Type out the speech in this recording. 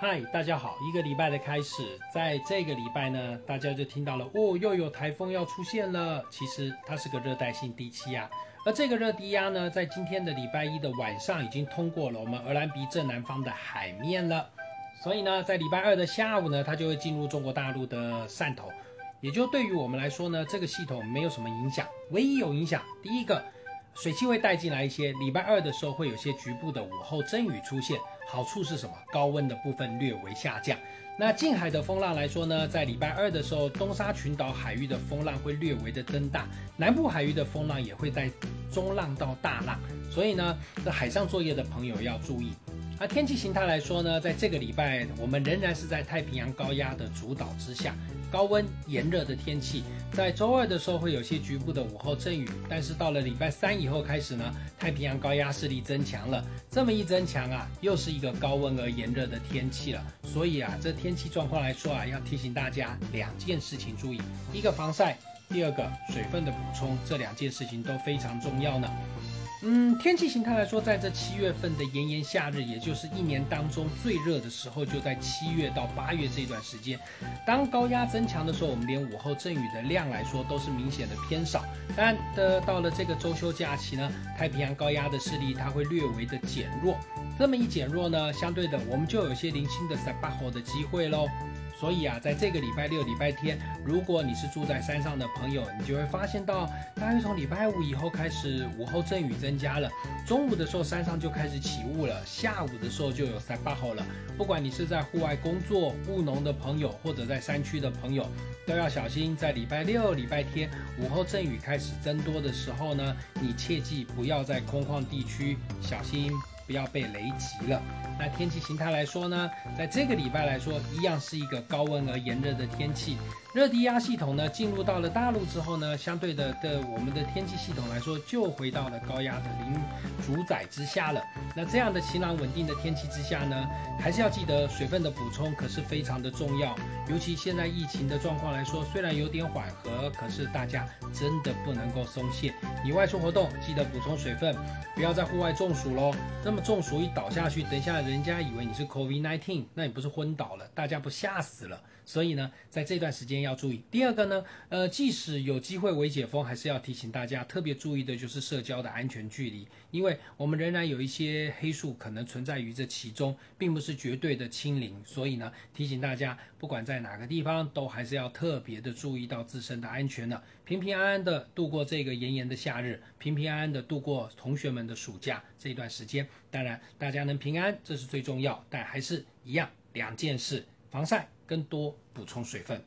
嗨，大家好！一个礼拜的开始，在这个礼拜呢，大家就听到了哦，又有台风要出现了。其实它是个热带性低气压，而这个热低压呢，在今天的礼拜一的晚上已经通过了我们鹅兰鼻正南方的海面了。所以呢，在礼拜二的下午呢，它就会进入中国大陆的汕头，也就对于我们来说呢，这个系统没有什么影响。唯一有影响，第一个，水汽会带进来一些，礼拜二的时候会有些局部的午后阵雨出现。好处是什么？高温的部分略微下降。那近海的风浪来说呢，在礼拜二的时候，东沙群岛海域的风浪会略微的增大，南部海域的风浪也会在中浪到大浪。所以呢，这海上作业的朋友要注意。而天气形态来说呢，在这个礼拜，我们仍然是在太平洋高压的主导之下。高温炎热的天气，在周二的时候会有些局部的午后阵雨，但是到了礼拜三以后开始呢，太平洋高压势力增强了，这么一增强啊，又是一个高温而炎热的天气了。所以啊，这天气状况来说啊，要提醒大家两件事情注意：一个防晒，第二个水分的补充，这两件事情都非常重要呢。嗯，天气形态来说，在这七月份的炎炎夏日，也就是一年当中最热的时候，就在七月到八月这段时间。当高压增强的时候，我们连午后阵雨的量来说都是明显的偏少。但的到了这个周休假期呢，太平洋高压的势力它会略微的减弱。这么一减弱呢，相对的我们就有些零星的塞巴火的机会喽。所以啊，在这个礼拜六、礼拜天，如果你是住在山上的朋友，你就会发现到，大约从礼拜五以后开始，午后阵雨增加了，中午的时候山上就开始起雾了，下午的时候就有三八号了。不管你是在户外工作、务农的朋友，或者在山区的朋友，都要小心，在礼拜六、礼拜天午后阵雨开始增多的时候呢，你切记不要在空旷地区，小心不要被雷击了。那天气形态来说呢，在这个礼拜来说，一样是一个高温而炎热的天气。热低压系统呢进入到了大陆之后呢，相对的的我们的天气系统来说，就回到了高压的零主宰之下了。那这样的晴朗稳定的天气之下呢，还是要记得水分的补充可是非常的重要。尤其现在疫情的状况来说，虽然有点缓和，可是大家真的不能够松懈。你外出活动记得补充水分，不要在户外中暑喽。那么中暑一倒下去，等一下。人家以为你是 COVID-19，那你不是昏倒了，大家不吓死了。所以呢，在这段时间要要注意。第二个呢，呃，即使有机会微解封，还是要提醒大家特别注意的就是社交的安全距离，因为我们仍然有一些黑数可能存在于这其中，并不是绝对的清零。所以呢，提醒大家，不管在哪个地方，都还是要特别的注意到自身的安全呢，平平安安的度过这个炎炎的夏日，平平安安的度过同学们的暑假这段时间。当然，大家能平安，这是最重要。但还是一样，两件事：防晒跟多补充水分。